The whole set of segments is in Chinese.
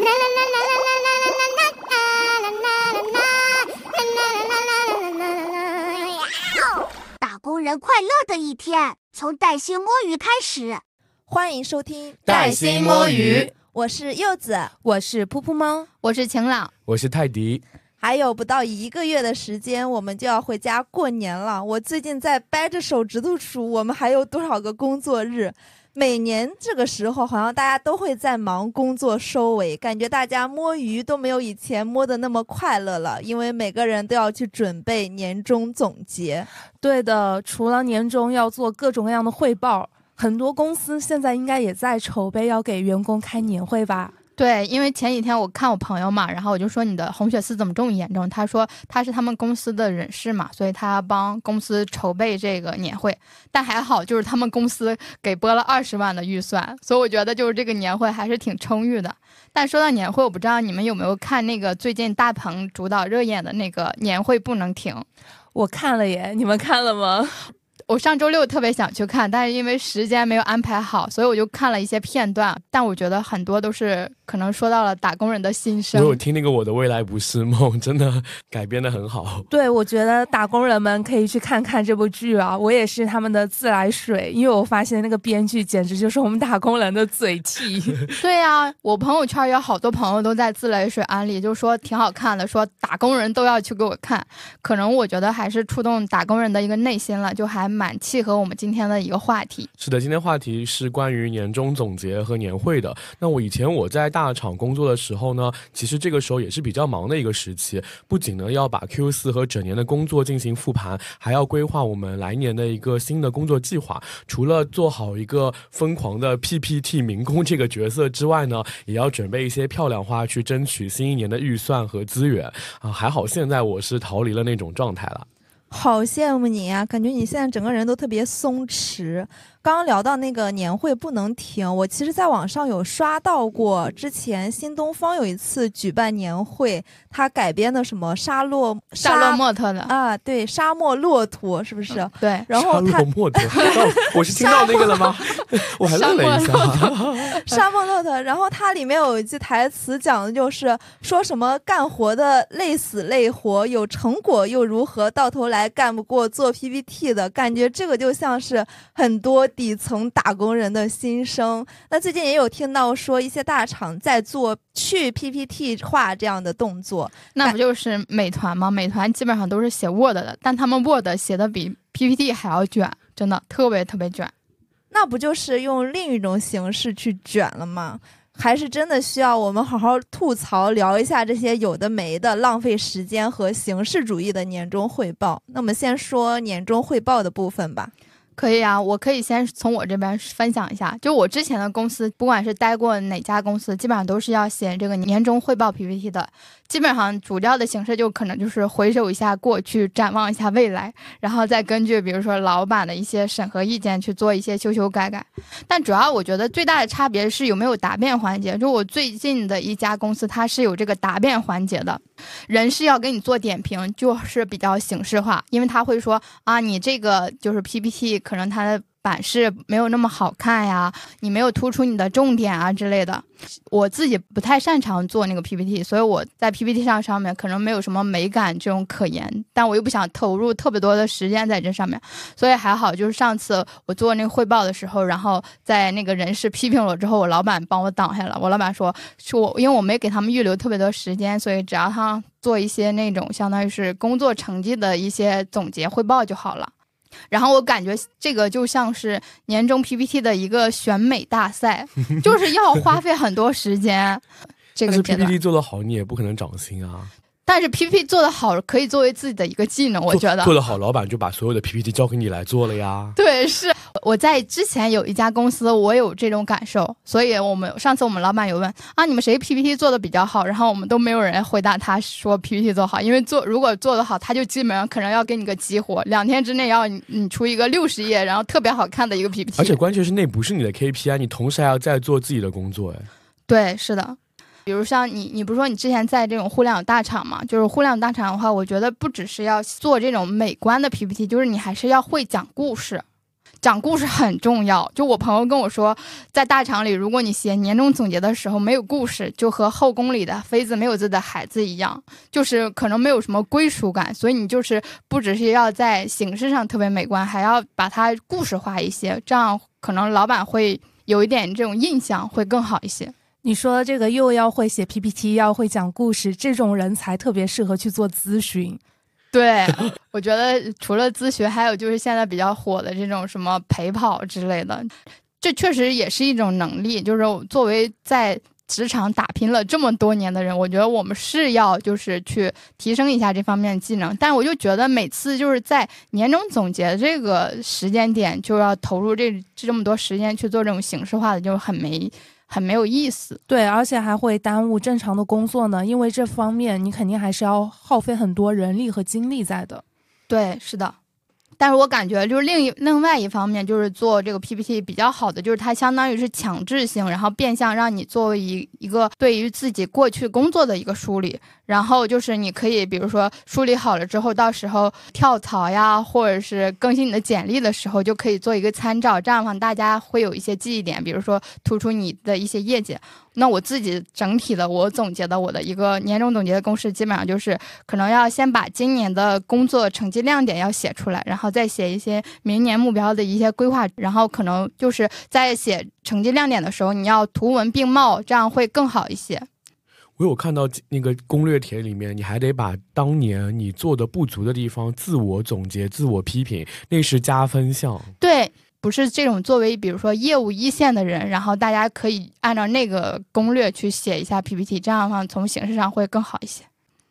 打工人快乐的一天，从带薪摸鱼开始。欢迎收听带薪摸鱼，我是柚子，我是噗噗猫，我是晴朗，我是泰迪。还有不到一个月的时间，我们就要回家过年了。我最近在掰着手指头数，我们还有多少个工作日？每年这个时候，好像大家都会在忙工作收尾，感觉大家摸鱼都没有以前摸的那么快乐了，因为每个人都要去准备年终总结。对的，除了年终要做各种各样的汇报，很多公司现在应该也在筹备要给员工开年会吧。对，因为前几天我看我朋友嘛，然后我就说你的红血丝怎么这么严重？他说他是他们公司的人事嘛，所以他帮公司筹备这个年会。但还好，就是他们公司给拨了二十万的预算，所以我觉得就是这个年会还是挺充裕的。但说到年会，我不知道你们有没有看那个最近大鹏主导热演的那个年会不能停？我看了耶，你们看了吗？我上周六特别想去看，但是因为时间没有安排好，所以我就看了一些片段。但我觉得很多都是可能说到了打工人的心声。我有听那个《我的未来不是梦》，真的改编的很好。对，我觉得打工人们可以去看看这部剧啊！我也是他们的自来水，因为我发现那个编剧简直就是我们打工人的嘴替。对呀，我朋友圈有好多朋友都在自来水安利，就说挺好看的，说打工人都要去给我看。可能我觉得还是触动打工人的一个内心了，就还。蛮契合我们今天的一个话题。是的，今天话题是关于年终总结和年会的。那我以前我在大大厂工作的时候呢，其实这个时候也是比较忙的一个时期。不仅呢要把 Q 四和整年的工作进行复盘，还要规划我们来年的一个新的工作计划。除了做好一个疯狂的 PPT 民工这个角色之外呢，也要准备一些漂亮花去争取新一年的预算和资源啊。还好现在我是逃离了那种状态了。好羡慕你呀，感觉你现在整个人都特别松弛。刚刚聊到那个年会不能停，我其实在网上有刷到过，之前新东方有一次举办年会，他改编的什么沙洛沙洛莫特的啊，对，沙漠骆驼是不是？对，然后沙漠骆驼，我是听到那个了吗？我还愣了一下，沙漠骆驼。然后它里面有一句台词讲的就是说什么干活的累死累活，有成果又如何？到头来干不过做 PPT 的感觉，这个就像是很多。底层打工人的心声。那最近也有听到说，一些大厂在做去 PPT 化这样的动作，那不就是美团吗？美团基本上都是写 Word 的，但他们 Word 写的比 PPT 还要卷，真的特别特别卷。那不就是用另一种形式去卷了吗？还是真的需要我们好好吐槽聊一下这些有的没的、浪费时间和形式主义的年终汇报？那我们先说年终汇报的部分吧。可以啊，我可以先从我这边分享一下。就我之前的公司，不管是待过哪家公司，基本上都是要写这个年终汇报 PPT 的。基本上主要的形式就可能就是回首一下过去，展望一下未来，然后再根据比如说老板的一些审核意见去做一些修修改改。但主要我觉得最大的差别是有没有答辩环节。就我最近的一家公司，它是有这个答辩环节的，人事要给你做点评，就是比较形式化，因为他会说啊，你这个就是 PPT。可能他版式没有那么好看呀，你没有突出你的重点啊之类的。我自己不太擅长做那个 PPT，所以我在 PPT 上上面可能没有什么美感这种可言。但我又不想投入特别多的时间在这上面，所以还好，就是上次我做那个汇报的时候，然后在那个人事批评了之后，我老板帮我挡下了。我老板说，说我因为我没给他们预留特别多时间，所以只要他做一些那种相当于是工作成绩的一些总结汇报就好了。然后我感觉这个就像是年终 PPT 的一个选美大赛，就是要花费很多时间。这个 PPT 做得好，你也不可能涨薪啊。但是 PPT 做的好，可以作为自己的一个技能，我觉得做得好，老板就把所有的 PPT 交给你来做了呀。对，是我在之前有一家公司，我有这种感受，所以我们上次我们老板有问啊，你们谁 PPT 做的比较好？然后我们都没有人回答他说 PPT 做好，因为做如果做得好，他就基本上可能要给你个激活，两天之内要你出一个六十页，然后特别好看的一个 PPT。而且关键是那不是你的 KPI，你同时还要在做自己的工作，哎。对，是的。比如像你，你不是说你之前在这种互联网大厂嘛？就是互联网大厂的话，我觉得不只是要做这种美观的 PPT，就是你还是要会讲故事。讲故事很重要。就我朋友跟我说，在大厂里，如果你写年终总结的时候没有故事，就和后宫里的妃子没有自己的孩子一样，就是可能没有什么归属感。所以你就是不只是要在形式上特别美观，还要把它故事化一些，这样可能老板会有一点这种印象，会更好一些。你说这个又要会写 PPT，要会讲故事，这种人才特别适合去做咨询。对，我觉得除了咨询，还有就是现在比较火的这种什么陪跑之类的，这确实也是一种能力。就是作为在职场打拼了这么多年的人，我觉得我们是要就是去提升一下这方面技能。但我就觉得每次就是在年终总结这个时间点，就要投入这这么多时间去做这种形式化的，就很没。很没有意思，对，而且还会耽误正常的工作呢。因为这方面你肯定还是要耗费很多人力和精力在的。对，是的。但是我感觉就是另一另外一方面，就是做这个 PPT 比较好的，就是它相当于是强制性，然后变相让你作为一一个对于自己过去工作的一个梳理。然后就是你可以，比如说梳理好了之后，到时候跳槽呀，或者是更新你的简历的时候，就可以做一个参照。这样的话，大家会有一些记忆点，比如说突出你的一些业绩。那我自己整体的，我总结的我的一个年终总结的公式，基本上就是可能要先把今年的工作成绩亮点要写出来，然后再写一些明年目标的一些规划，然后可能就是在写成绩亮点的时候，你要图文并茂，这样会更好一些。我有看到那个攻略帖里面，你还得把当年你做的不足的地方自我总结、自我批评，那是加分项。对，不是这种作为比如说业务一线的人，然后大家可以按照那个攻略去写一下 PPT，这样的话从形式上会更好一些。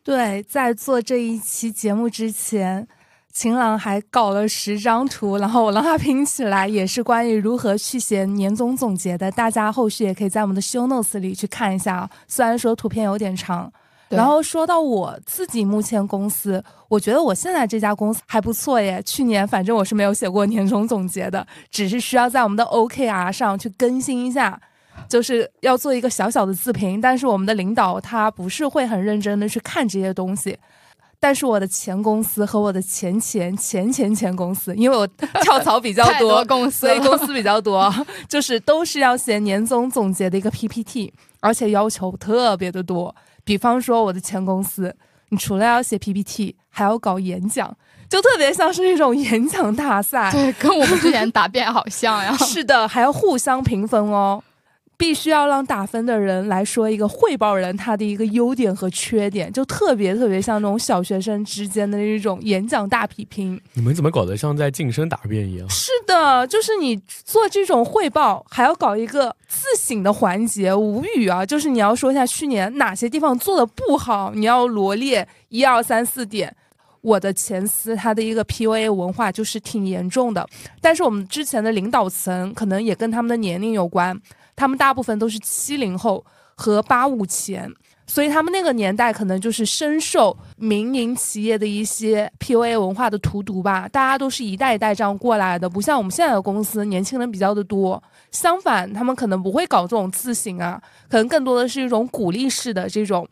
对，在做这一期节目之前。晴朗还搞了十张图，然后我让他拼起来，也是关于如何去写年终总结的。大家后续也可以在我们的 show notes 里去看一下，虽然说图片有点长。然后说到我自己目前公司，我觉得我现在这家公司还不错耶。去年反正我是没有写过年终总结的，只是需要在我们的 OKR 上去更新一下，就是要做一个小小的自评。但是我们的领导他不是会很认真的去看这些东西。但是我的前公司和我的前前前前前公司，因为我跳槽比较多，公司所以公司比较多，就是都是要写年终总结的一个 PPT，而且要求特别的多。比方说我的前公司，你除了要写 PPT，还要搞演讲，就特别像是那种演讲大赛，对，跟我们之前答辩好像呀。是的，还要互相评分哦。必须要让打分的人来说一个汇报人他的一个优点和缺点，就特别特别像那种小学生之间的那种演讲大比拼。你们怎么搞得像在晋升答辩一样？是的，就是你做这种汇报，还要搞一个自省的环节，无语啊！就是你要说一下去年哪些地方做的不好，你要罗列一二三四点。我的前司他的一个 PUA 文化就是挺严重的，但是我们之前的领导层可能也跟他们的年龄有关。他们大部分都是七零后和八五前，所以他们那个年代可能就是深受民营企业的一些 PUA 文化的荼毒吧。大家都是一代一代这样过来的，不像我们现在的公司，年轻人比较的多。相反，他们可能不会搞这种自省啊，可能更多的是一种鼓励式的这种。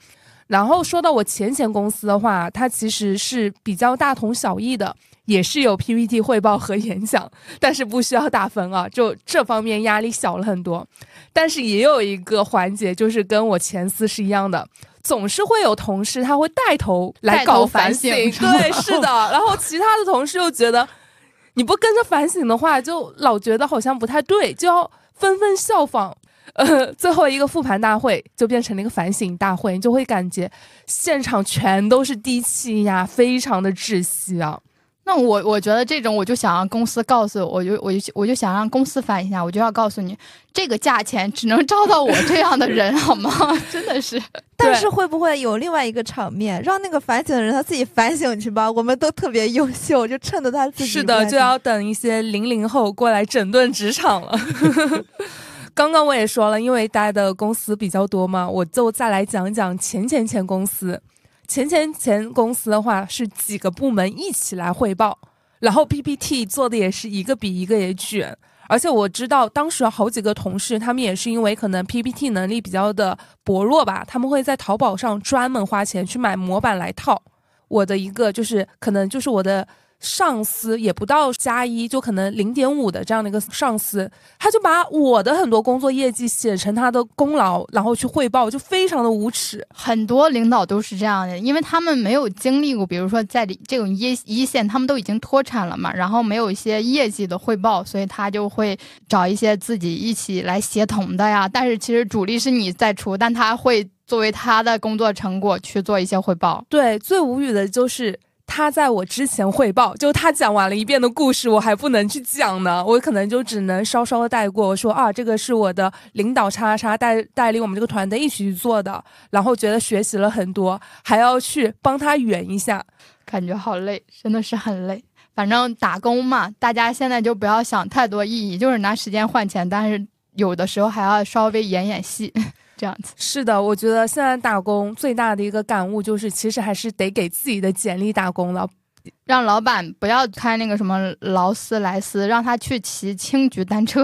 然后说到我前前公司的话，它其实是比较大同小异的。也是有 PPT 汇报和演讲，但是不需要打分啊，就这方面压力小了很多。但是也有一个环节，就是跟我前司是一样的，总是会有同事他会带头来搞反省，对，是的。然后其他的同事又觉得你不跟着反省的话，就老觉得好像不太对，就要纷纷效仿。呃，最后一个复盘大会就变成了一个反省大会，你就会感觉现场全都是低气压，非常的窒息啊。那我我觉得这种，我就想让公司告诉我，我就我就我就想让公司反一下，我就要告诉你，这个价钱只能招到我这样的人，好吗？真的是。但是会不会有另外一个场面，让那个反省的人他自己反省去吧？我们都特别优秀，就趁着他自己。是的，就要等一些零零后过来整顿职场了。刚刚我也说了，因为待的公司比较多嘛，我就再来讲讲前前前公司。前前前公司的话是几个部门一起来汇报，然后 PPT 做的也是一个比一个也卷，而且我知道当时好几个同事，他们也是因为可能 PPT 能力比较的薄弱吧，他们会在淘宝上专门花钱去买模板来套。我的一个就是可能就是我的上司也不到加一，就可能零点五的这样的一个上司，他就把我的很多工作业绩写成他的功劳，然后去汇报，就非常的无耻。很多领导都是这样的，因为他们没有经历过，比如说在这种一一线，他们都已经脱产了嘛，然后没有一些业绩的汇报，所以他就会找一些自己一起来协同的呀。但是其实主力是你在出，但他会作为他的工作成果去做一些汇报。对，最无语的就是。他在我之前汇报，就他讲完了一遍的故事，我还不能去讲呢，我可能就只能稍稍带过，我说啊，这个是我的领导叉叉带带领我们这个团队一起去做的，然后觉得学习了很多，还要去帮他圆一下，感觉好累，真的是很累。反正打工嘛，大家现在就不要想太多意义，就是拿时间换钱，但是有的时候还要稍微演演戏。这样子是的，我觉得现在打工最大的一个感悟就是，其实还是得给自己的简历打工了。让老板不要开那个什么劳斯莱斯，让他去骑青桔单车。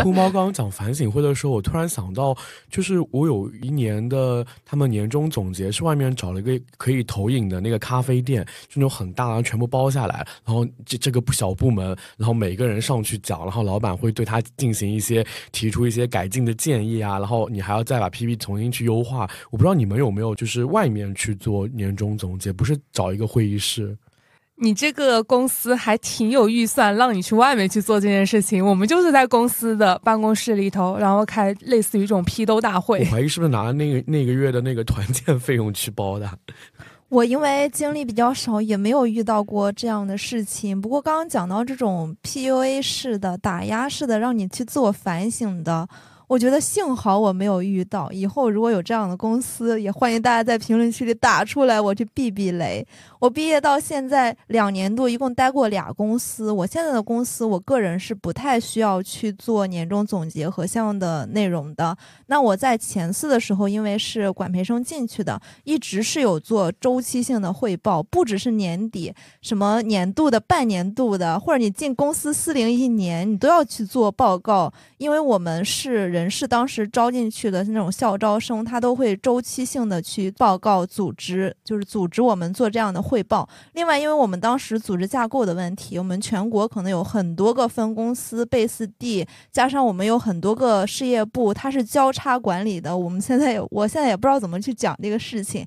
铺猫刚刚讲反省会的时候，我突然想到，就是我有一年的他们年终总结是外面找了一个可以投影的那个咖啡店，就那种很大，然后全部包下来，然后这这个小部门，然后每个人上去讲，然后老板会对他进行一些提出一些改进的建议啊，然后你还要再把 P P 重新去优化。我不知道你们有没有就是外面去做年终总结，不是找一个会议室。你这个公司还挺有预算，让你去外面去做这件事情。我们就是在公司的办公室里头，然后开类似于这种批斗大会。我怀疑是不是拿那个那个月的那个团建费用去包的。我因为经历比较少，也没有遇到过这样的事情。不过刚刚讲到这种 PUA 式的、打压式的，让你去自我反省的。我觉得幸好我没有遇到，以后如果有这样的公司，也欢迎大家在评论区里打出来，我去避避雷。我毕业到现在两年多，一共待过俩公司。我现在的公司，我个人是不太需要去做年终总结和相应的内容的。那我在前四的时候，因为是管培生进去的，一直是有做周期性的汇报，不只是年底，什么年度的、半年度的，或者你进公司四零一年，你都要去做报告，因为我们是人。人事当时招进去的那种校招生，他都会周期性的去报告组织，就是组织我们做这样的汇报。另外，因为我们当时组织架构的问题，我们全国可能有很多个分公司、base 地，加上我们有很多个事业部，它是交叉管理的。我们现在，我现在也不知道怎么去讲这个事情，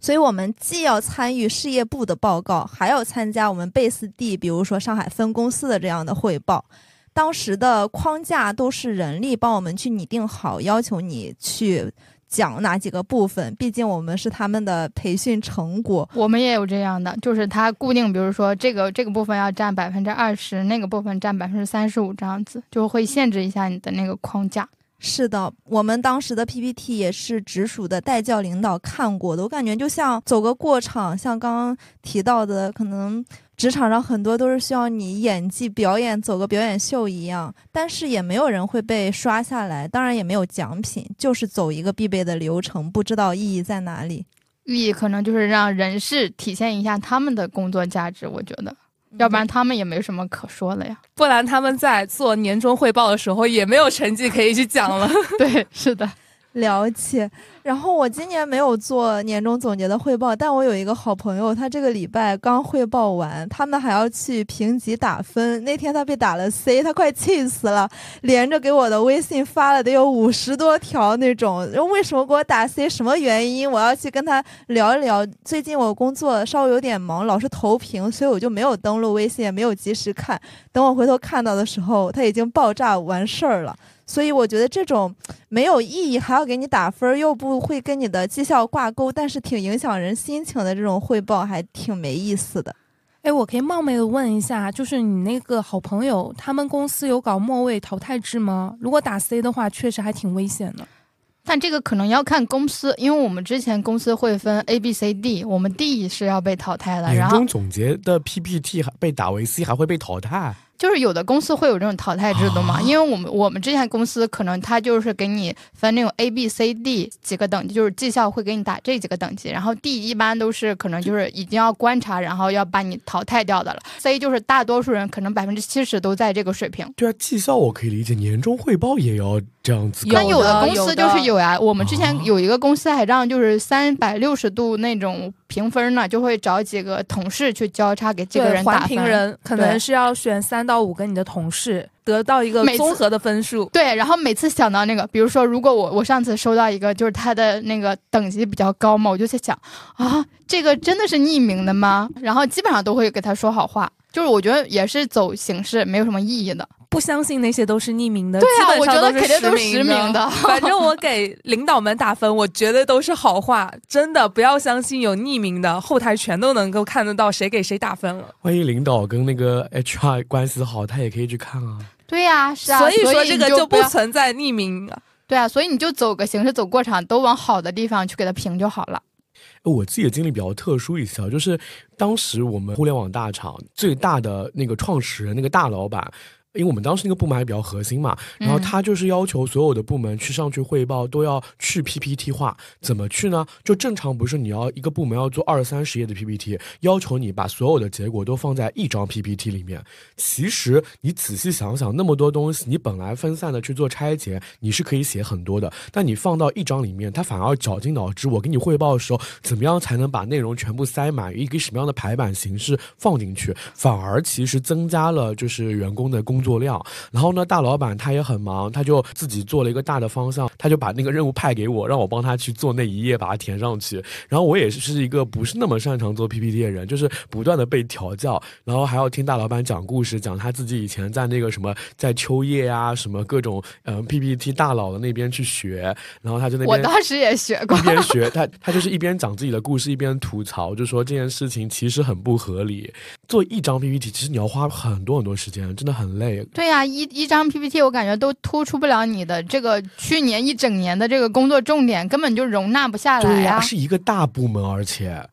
所以我们既要参与事业部的报告，还要参加我们 base 地，比如说上海分公司的这样的汇报。当时的框架都是人力帮我们去拟定好，要求你去讲哪几个部分。毕竟我们是他们的培训成果，我们也有这样的，就是它固定，比如说这个这个部分要占百分之二十，那个部分占百分之三十五，这样子就会限制一下你的那个框架。是的，我们当时的 PPT 也是直属的带教领导看过的，我感觉就像走个过场，像刚刚提到的，可能。职场上很多都是需要你演技表演，走个表演秀一样，但是也没有人会被刷下来，当然也没有奖品，就是走一个必备的流程，不知道意义在哪里。意义可能就是让人事体现一下他们的工作价值，我觉得，要不然他们也没什么可说的呀。不然他们在做年终汇报的时候也没有成绩可以去讲了。对，是的。了解，然后我今年没有做年终总结的汇报，但我有一个好朋友，他这个礼拜刚汇报完，他们还要去评级打分。那天他被打了 C，他快气死了，连着给我的微信发了得有五十多条那种，为什么给我打 C？什么原因？我要去跟他聊一聊。最近我工作稍微有点忙，老是投屏，所以我就没有登录微信，也没有及时看。等我回头看到的时候，他已经爆炸完事儿了。所以我觉得这种没有意义还要给你打分，又不会跟你的绩效挂钩，但是挺影响人心情的这种汇报，还挺没意思的。哎，我可以冒昧的问一下，就是你那个好朋友，他们公司有搞末位淘汰制吗？如果打 C 的话，确实还挺危险的。但这个可能要看公司，因为我们之前公司会分 A、B、C、D，我们 D 是要被淘汰的。年终总结的 PPT 还被打为 C，还会被淘汰。就是有的公司会有这种淘汰制度嘛，因为我们我们之前公司可能它就是给你分那种 A B C D 几个等级，就是绩效会给你打这几个等级，然后 D 一般都是可能就是已经要观察，然后要把你淘汰掉的了。C 就是大多数人可能百分之七十都在这个水平。对啊，绩效我可以理解，年终汇报也要这样子搞。那有的的公司就是有呀，我们之前有一个公司还让就是三百六十度那种评分呢，就会找几个同事去交叉给这个人打分。评人可能是要选三到五个你的同事，得到一个每次综合的分数。对，然后每次想到那个，比如说，如果我我上次收到一个，就是他的那个等级比较高嘛，我就在想啊，这个真的是匿名的吗？然后基本上都会给他说好话，就是我觉得也是走形式，没有什么意义的。不相信那些都是匿名的，对啊基本上我觉得肯定都是实实名的反正我给领导们打分，我绝对都是好话，真的不要相信有匿名的，后台全都能够看得到谁给谁打分了。万一领导跟那个 HR 关系好，他也可以去看啊。对呀、是啊，所以说这个就不存在匿名啊。对啊，所以你就走个形式，走过场，都往好的地方去给他评就好了。我自己的经历比较特殊一些，就是当时我们互联网大厂最大的那个创始人，那个大老板。因为我们当时那个部门还比较核心嘛，然后嗯他就是要求所有的部门去上去汇报都要去 PPT 化，怎么去呢？就正常不是你要一个部门要做二三十页的 PPT，要求你把所有的结果都放在一张 PPT 里面。其实你仔细想想，那么多东西，你本来分散的去做拆解，你是可以写很多的，但你放到一张里面，它反而绞尽脑汁。我给你汇报的时候，怎么样才能把内容全部塞满，一个什么样的排版形式放进去，反而其实增加了就是员工的工工作量。然后呢，大老板他也很忙，他就自己做了一个大的方向，他就把那个任务派给我，让我帮他去做那一页，把它填上去。然后我也是一个不是那么擅长做 PPT 的人，就是不断的被调教，然后还要听大老板讲故事，讲他自己以前在那个什么在秋叶啊什么各种呃 PPT 大佬的那边去学，然后他就那边我。当时也学过一，边学他，他就是一边讲自己的故事，一边吐槽，就说这件事情其实很不合理。做一张 PPT，其实你要花很多很多时间，真的很累。对呀、一一张 PPT 我感觉都突出不了你的这个去年一整年的这个工作重点，根本就容纳不下来对呀、呀、是一个大部门，而且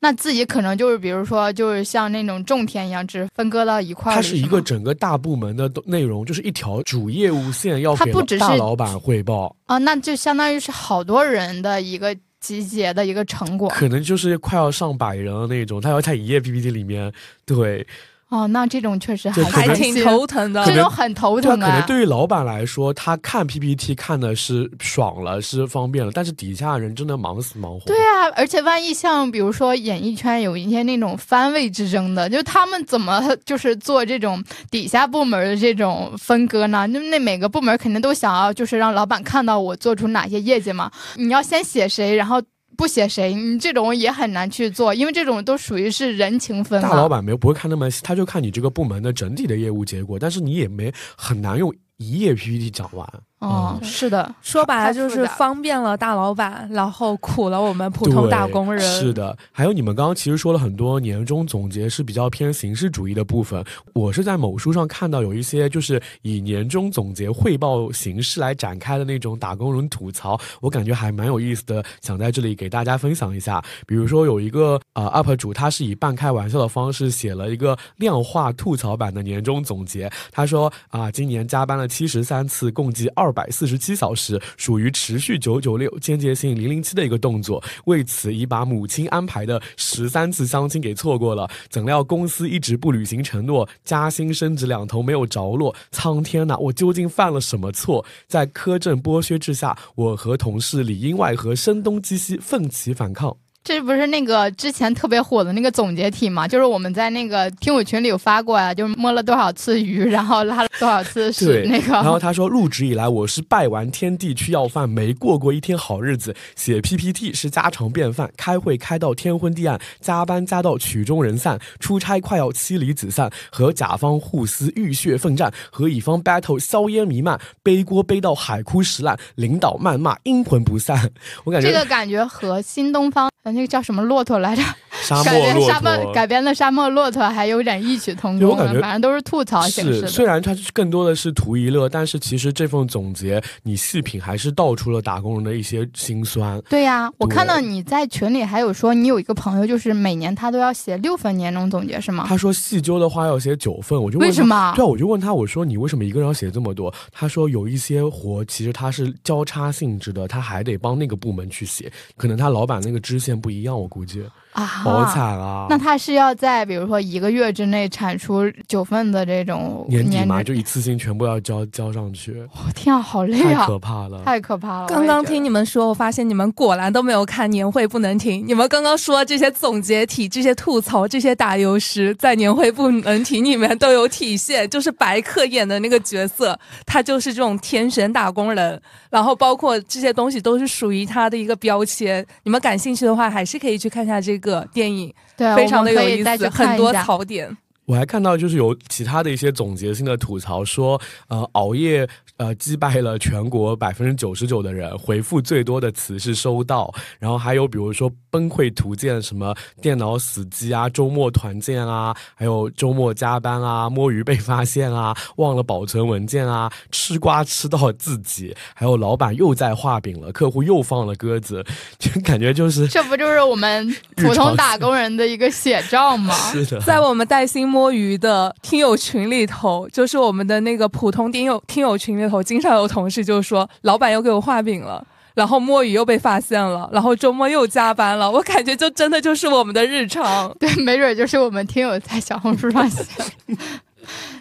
那自己可能就是比如说就是像那种种田一样，只分割到一块儿。它是一个整个大部门的内容，就是一条主业务线要给大老板汇报，啊，那就相当于是好多人的一个集结的一个成果。可能就是快要上百人了那种。他要在一页 PPT 里面，对，哦，那这种确实还挺头疼的。这种很头疼啊可能。对于老板来说，他看 PPT 看的是爽了，是方便了，但是底下人真的忙死忙活。对啊，而且万一像比如说演艺圈有一些那种番位之争的，就他们怎么就是做这种底下部门的这种分割呢？那那每个部门肯定都想要就是让老板看到我做出哪些业绩嘛。你要先写谁，然后不写谁，你这种也很难去做，因为这种都属于是人情分。大老板没有不会看那么细，他就看你这个部门的整体的业务结果，但是你也没很难用一页 PPT 讲完。哦，是的，说白了就是方便了大老板，然后苦了我们普通打工人。是的，还有你们刚刚其实说了很多年终总结是比较偏形式主义的部分。我是在某书上看到有一些就是以年终总结汇报形式来展开的那种打工人吐槽，我感觉还蛮有意思的，想在这里给大家分享一下。比如说有一个呃 UP 主，他是以半开玩笑的方式写了一个量化吐槽版的年终总结。他说啊，今年加班了七十三次，共计二二百四十七小时，属于持续九九六、间接性零零七的一个动作。为此，已把母亲安排的十三次相亲给错过了。怎料公司一直不履行承诺，加薪升职两头没有着落。苍天呐，我究竟犯了什么错？在苛政剥削之下，我和同事里应外合，声东击西，奋起反抗。这不是那个之前特别火的那个总结题嘛？就是我们在那个听友群里有发过呀，就是摸了多少次鱼，然后拉了多少次屎，那个。然后他说，入职以来，我是拜完天地去要饭，没过过一天好日子。写 PPT 是家常便饭，开会开到天昏地暗，加班加到曲终人散，出差快要妻离子散，和甲方互撕浴血奋战，和乙方 battle 硝烟弥漫，背锅背到海枯石烂，领导谩骂阴魂不散。我感觉这个感觉和新东方呃那个叫什么骆驼来着？沙漠骆编沙漠驼改编的沙漠骆驼还有点异曲同工我感觉反正都是吐槽形式，的。虽然它更多的是图一乐，但是其实这份总结你细品还是道出了打工人的一些辛酸。对呀、我看到你在群里还有说你有一个朋友，就是每年他都要写六份年终总结，是吗？他说细究的话要写九份，我就问为什么？对啊，我就问他，我说你为什么一个人要写这么多？他说有一些活其实他是交叉性质的，他还得帮那个部门去写，可能他老板那个支线不一样，我估计。啊，哦好惨啊！那他是要在比如说一个月之内产出九份的这种年年底嘛，就一次性全部要交交上去，我天啊，好累啊太啊，可怕了。太可怕了。刚刚听你们说，我发现你们果然都没有看年会不能停。你们刚刚说这些总结体、这些吐槽、这些打油诗，在年会不能停里面都有体现。就是白客演的那个角色，他就是这种天选打工人，然后包括这些东西都是属于他的一个标签。你们感兴趣的话，还是可以去看一下这个电影，对，非常的有意思，很多槽点。我还看到就是有其他的一些总结性的吐槽说，呃，熬夜呃击败了全国百分之九十九的人，回复最多的词是收到，然后还有比如说崩溃图鉴，什么电脑死机啊，周末团建啊，还有周末加班啊，摸鱼被发现啊，忘了保存文件啊，吃瓜吃到自己，还有老板又在画饼了，客户又放了鸽子，就感觉就是 这不就是我们普通打工人的一个写照吗？是的，在我们带薪摸鱼的听友群里头，就是我们的那个普通听友听友群里头，经常有同事就说，老板又给我画饼了。然后摸鱼又被发现了，然后周末又加班了，我感觉就真的就是我们的日常。对，没准就是我们听友在小红书上写。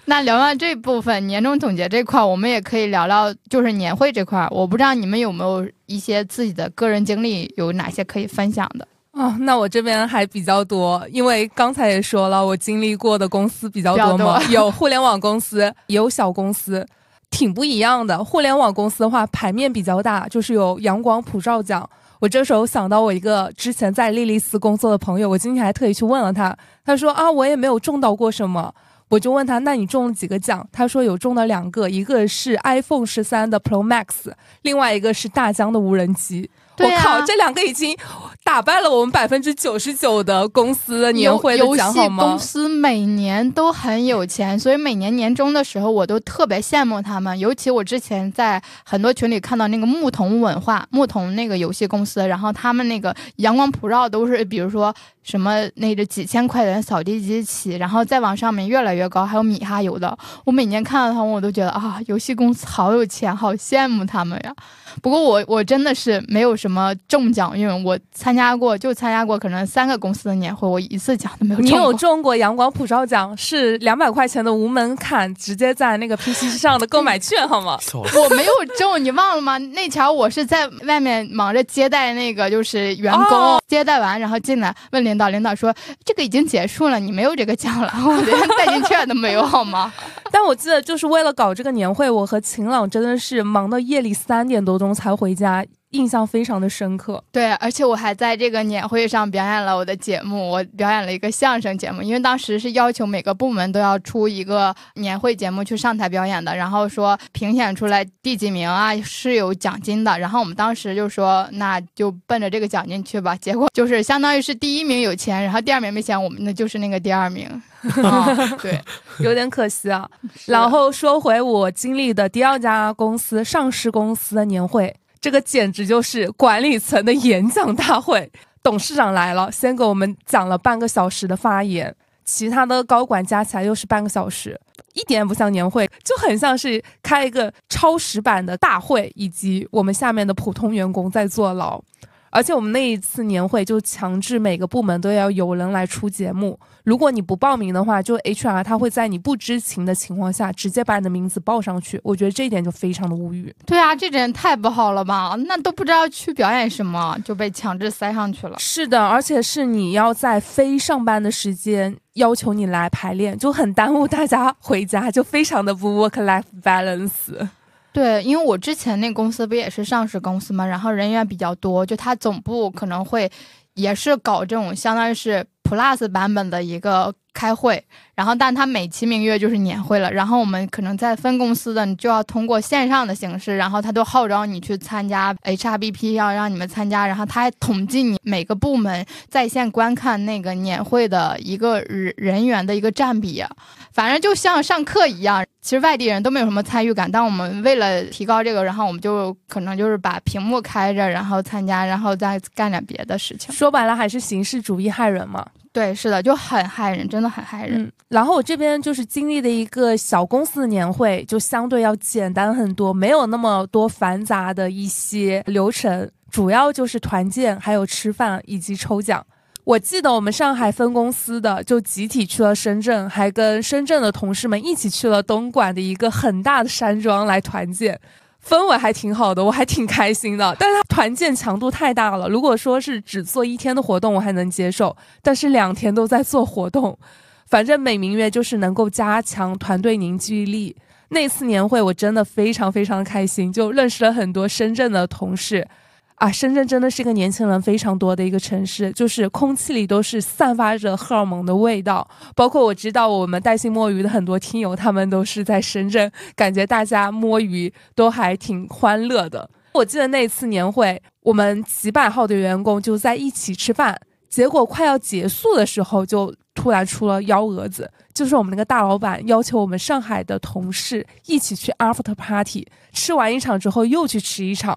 那聊完这部分年终总结这块，我们也可以聊聊就是年会这块。我不知道你们有没有一些自己的个人经历，有哪些可以分享的？啊、那我这边还比较多，因为刚才也说了，我经历过的公司比较多嘛，多有互联网公司，也有小公司，挺不一样的。互联网公司的话，牌面比较大，就是有阳光普照奖。我这时候想到我一个之前在莉莉丝工作的朋友，我今天还特意去问了他，他说啊，我也没有中到过什么。我就问他，那你中了几个奖？他说有中了两个，一个是 iPhone 十三的 Pro Max，另外一个是大疆的无人机。我靠，这两个已经打败了我们百分之九十九的公司的年会的奖好吗公？司每年都很有钱，所以每年年终的时候，我都特别羡慕他们。尤其我之前在很多群里看到那个牧童文化、牧童那个游戏公司，然后他们那个阳光普照都是，比如说什么那个几千块钱扫地机器，然后再往上面越来越高，还有米哈游的。我每年看到他们，我都觉得啊，游戏公司好有钱，好羡慕他们呀。不过我我真的是没有什么中奖运，我参加过就参加过可能三个公司的年会，我一次奖都没有你中过。有中过阳光普照奖，是两百块钱的无门槛，直接在那个 PC 上的购买券好吗？我没有中，你忘了吗？那条我是在外面忙着接待那个就是员工，哦接待完然后进来问领导，领导说这个已经结束了，你没有这个奖了，我连代金券都没有好吗？但我记得就是为了搞这个年会，我和晴朗真的是忙到夜里三点多钟才回家，印象非常的深刻。对，而且我还在这个年会上表演了我的节目，我表演了一个相声节目，因为当时是要求每个部门都要出一个年会节目去上台表演的，然后说评选出来第几名啊是有奖金的，然后我们当时就说那就奔着这个奖金去吧，结果就是相当于是第一名有钱，然后第二名没钱，我们那就是那个第二名，啊、对，有点可惜啊。然后说回我经历的第二家公司上市公司的年会，这个简直就是管理层的演讲大会。董事长来了，先给我们讲了半个小时的发言，其他的高管加起来又是半个小时，一点也不像年会，就很像是开一个超时版的大会，以及我们下面的普通员工在坐牢。而且我们那一次年会就强制每个部门都要有人来出节目，如果你不报名的话，就 HR 他会在你不知情的情况下直接把你的名字报上去。我觉得这一点就非常的无语。对啊，这点太不好了吧？那都不知道去表演什么，就被强制塞上去了。是的，而且是你要在非上班的时间要求你来排练，就很耽误大家回家，就非常的不 work life balance。对，因为我之前那公司不也是上市公司嘛，然后人员比较多，就他总部可能会也是搞这种相当于是 Plus 版本的一个开会，然后但他美其名曰就是年会了，然后我们可能在分公司的，你就要通过线上的形式，然后他都号召你去参加 HRBP，要让你们参加，然后他还统计你每个部门在线观看那个年会的一个人人员的一个占比，反正就像上课一样。其实外地人都没有什么参与感，但我们为了提高这个，然后我们就可能就是把屏幕开着，然后参加，然后再干点别的事情。说白了还是形式主义害人嘛。对，是的，就很害人，真的很害人。嗯，然后我这边就是经历的一个小公司的年会，就相对要简单很多，没有那么多繁杂的一些流程，主要就是团建、还有吃饭以及抽奖。我记得我们上海分公司的就集体去了深圳，还跟深圳的同事们一起去了东莞的一个很大的山庄来团建，氛围还挺好的，我还挺开心的。但是它团建强度太大了，如果说是只做一天的活动，我还能接受，但是两天都在做活动，反正美名曰就是能够加强团队凝聚力。那次年会我真的非常非常开心，就认识了很多深圳的同事。啊，深圳真的是一个年轻人非常多的一个城市，就是空气里都是散发着荷尔蒙的味道。包括我知道我们带薪摸鱼的很多听友，他们都是在深圳，感觉大家摸鱼都还挺欢乐的。我记得那次年会，我们几百号的员工就在一起吃饭，结果快要结束的时候，就突然出了幺蛾子，就是我们那个大老板要求我们上海的同事一起去 after party，吃完一场之后又去吃一场。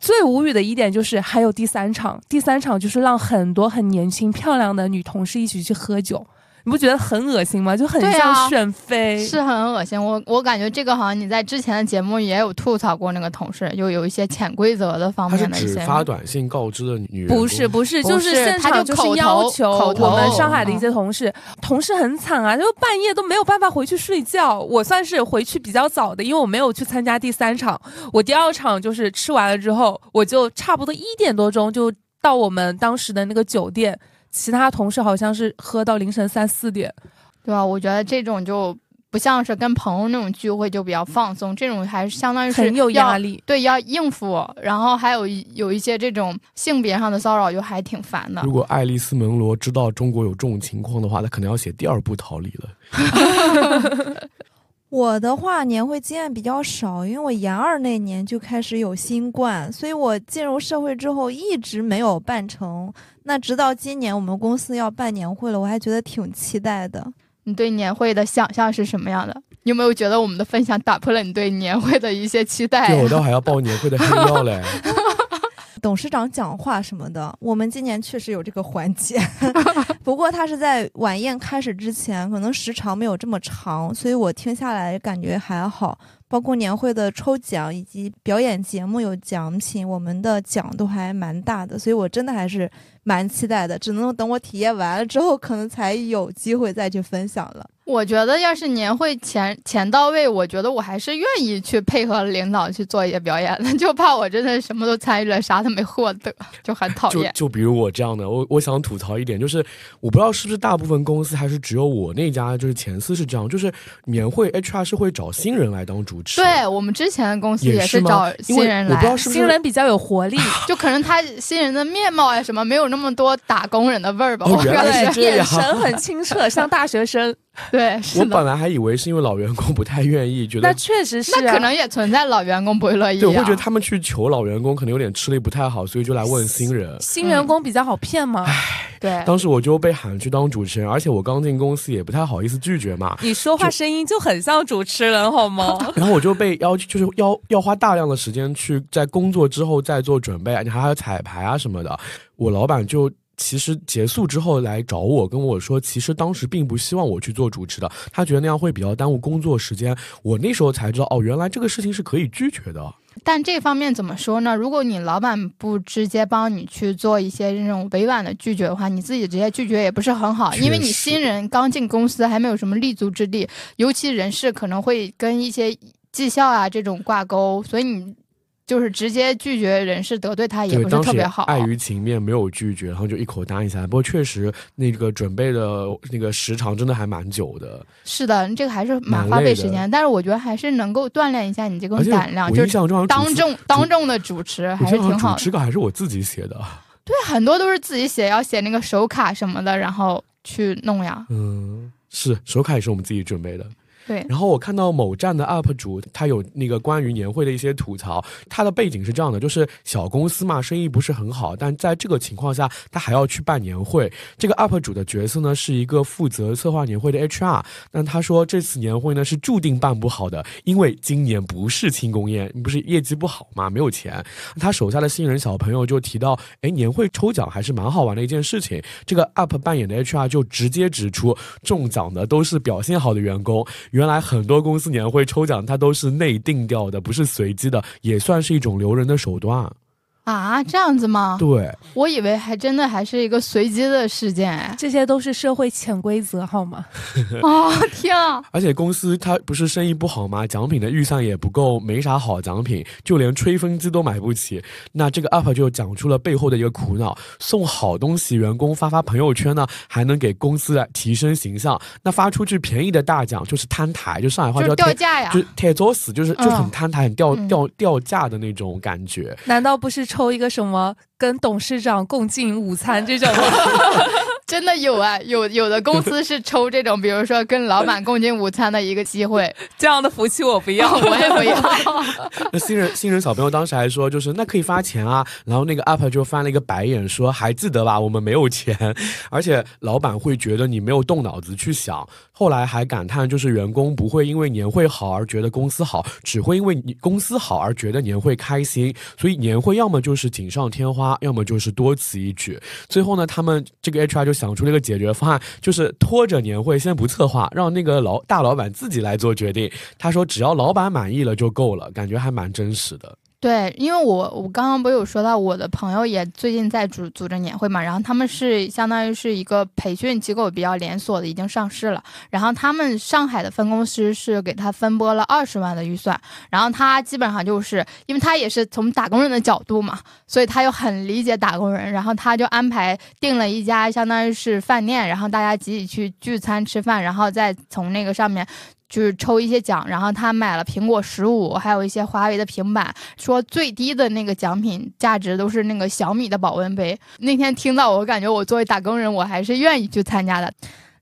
最无语的一点就是还有第三场，第三场就是让很多很年轻漂亮的女同事一起去喝酒，你不觉得很恶心吗？就很像选妃。是很恶心。我我感觉这个好像你在之前的节目也有吐槽过那个同事，就有一些潜规则的方面的一些。只发短信告知的女不是不是，就是是现场就是要求我们上海的一些同事，同事很惨啊，就半夜都没有办法回去睡觉。我算是回去比较早的，因为我没有去参加第三场，我第二场就是吃完了之后，我就差不多一点多钟就到我们当时的那个酒店，其他同事好像是喝到凌晨三四点。对吧？我觉得这种就不像是跟朋友那种聚会，就比较放松，这种还是相当于是很有压力。对，要应付，然后还有一有一些这种性别上的骚扰，就还挺烦的如。果爱丽丝·门罗知道中国有这种情况的话，她可能要写第二部逃离了。我的话年会经验比较少，因为我研二那年就开始有新冠，所以我进入社会之后一直没有办成。那直到今年我们公司要办年会了，我还觉得挺期待的。你对年会的想象是什么样的？你有没有觉得我们的分享打破了你对年会的一些期待对，？我倒还要报年会的黑料嘞。董事长讲话什么的，我们今年确实有这个环节，不过他是在晚宴开始之前，可能时长没有这么长，所以我听下来感觉还好。包括年会的抽奖以及表演节目有奖品，我们的奖都还蛮大的，所以我真的还是蛮期待的。只能等我体验完了之后，可能才有机会再去分享了。我觉得要是年会前前到位，我觉得我还是愿意去配合领导去做一些表演的，就怕我真的什么都参与了，啥都没获得，就很讨厌。就就比如我这样的，我我想吐槽一点，就是我不知道是不是大部分公司还是只有我那家就是前司是这样，就是年会 HR 是会找新人来当主持。对我们之前的公司也是找新人来，我不知道是不是新人比较有活力，就可能他新人的面貌啊什么没有那么多打工人的味儿吧。我哦原来感觉是这样眼神很清澈，像大学生。对，我本来还以为是因为老员工不太愿意，觉得那确实是、啊，那可能也存在老员工不会乐意、啊。对，我会觉得他们去求老员工可能有点吃力不太好，所以就来问新人。新员工比较好骗吗？唉。对，当时我就被喊去当主持人，而且我刚进公司也不太好意思拒绝嘛，你说话声音就很像主持人，好吗？然后我就被要求就是要要花大量的时间去在工作之后再做准备，你还要彩排啊什么的。我老板就其实结束之后来找我，跟我说，其实当时并不希望我去做主持的，他觉得那样会比较耽误工作时间。我那时候才知道，哦，原来这个事情是可以拒绝的。但这方面怎么说呢？如果你老板不直接帮你去做一些这种委婉的拒绝的话，你自己直接拒绝也不是很好，因为你新人刚进公司还没有什么立足之地，尤其人事可能会跟一些绩效啊这种挂钩，所以你就是直接拒绝人事得罪他也，不是特别好。碍于情面没有拒绝，然后就一口答应下来。不过确实那个准备的那个时长真的还蛮久的，是的，这个还是蛮花费时间，但是我觉得还是能够锻炼一下你这个胆量，就是当众当众的主持还是挺好的。主持稿还是我自己写的。对，很多都是自己写，要写那个手卡什么的，然后去弄呀。嗯，是手卡也是我们自己准备的。对，然后我看到某站的 UP 主，他有那个关于年会的一些吐槽。他的背景是这样的，就是小公司嘛，生意不是很好，但在这个情况下，他还要去办年会。这个 UP 主的角色呢，是一个负责策划年会的 HR。但他说这次年会呢是注定办不好的，因为今年不是庆功宴，不是业绩不好嘛，没有钱。他手下的新人小朋友就提到，哎，年会抽奖还是蛮好玩的一件事情。这个 UP 扮演的 HR 就直接指出，中奖的都是表现好的员工。原原来很多公司年会抽奖，它都是内定掉的，不是随机的，也算是一种留人的手段。这样子吗？对，我以为还真的还是一个随机的事件哎。这些都是社会潜规则，好吗？哦天啊！而且公司它不是生意不好吗？奖品的预算也不够，没啥好奖品，就连吹风机都买不起。那这个 UP 就讲出了背后的一个苦恼：送好东西，员工发发朋友圈呢，还能给公司来提升形象。那发出去便宜的大奖就是摊台，就上海话叫掉价呀就。贴作死，就是就很嗯摊台、很掉嗯掉掉价的那种感觉。难道不是抽一个什么跟董事长共进午餐这种？真的有啊，有有的公司是抽这种，比如说跟老板共进午餐的一个机会，这样的福气我不要，我也不要。那新人新人小朋友当时还说，就是那可以发钱啊，然后那个 UP 就翻了一个白眼，说还记得吧，我们没有钱，而且老板会觉得你没有动脑子去想。后来还感叹，就是员工不会因为年会好而觉得公司好，只会因为你公司好而觉得年会开心。所以年会要么就是锦上添花，要么就是多此一举。最后呢，他们这个 HR 就想出了一个解决方案，就是拖着年会先不策划，让那个老大老板自己来做决定。他说只要老板满意了就够了，感觉还蛮真实的。对，因为我我刚刚不是有说到我的朋友也最近在组组织年会嘛，然后他们是相当于是一个培训机构比较连锁的，已经上市了。然后他们上海的分公司是给他分拨了二十万的预算，然后他基本上就是因为他也是从打工人的角度嘛，所以他又很理解打工人，然后他就安排订了一家相当于是饭店，然后大家集体去聚餐吃饭，然后再从那个上面。就是抽一些奖，然后他买了苹果十五，还有一些华为的平板，说最低的那个奖品价值都是那个小米的保温杯。那天听到，我感觉我作为打工人，我还是愿意去参加的。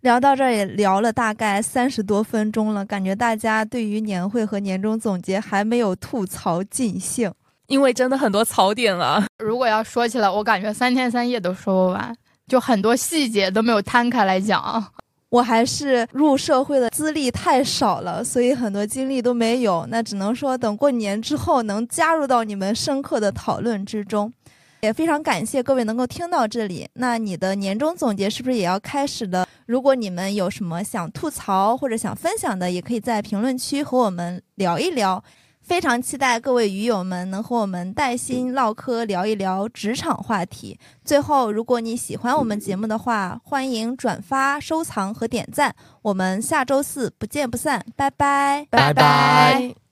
聊到这儿也聊了大概三十多分钟了，感觉大家对于年会和年终总结还没有吐槽尽兴。因为真的很多槽点了。如果要说起来，我感觉三天三夜都说不完，就很多细节都没有摊开来讲。我还是入社会的资历太少了，所以很多经历都没有。那只能说等过年之后能加入到你们深刻的讨论之中。也非常感谢各位能够听到这里。那你的年终总结是不是也要开始了？如果你们有什么想吐槽或者想分享的，也可以在评论区和我们聊一聊。非常期待各位鱼友们能和我们带薪唠嗑，聊一聊职场话题。最后，如果你喜欢我们节目的话，欢迎转发、收藏和点赞。我们下周四不见不散，拜拜，拜拜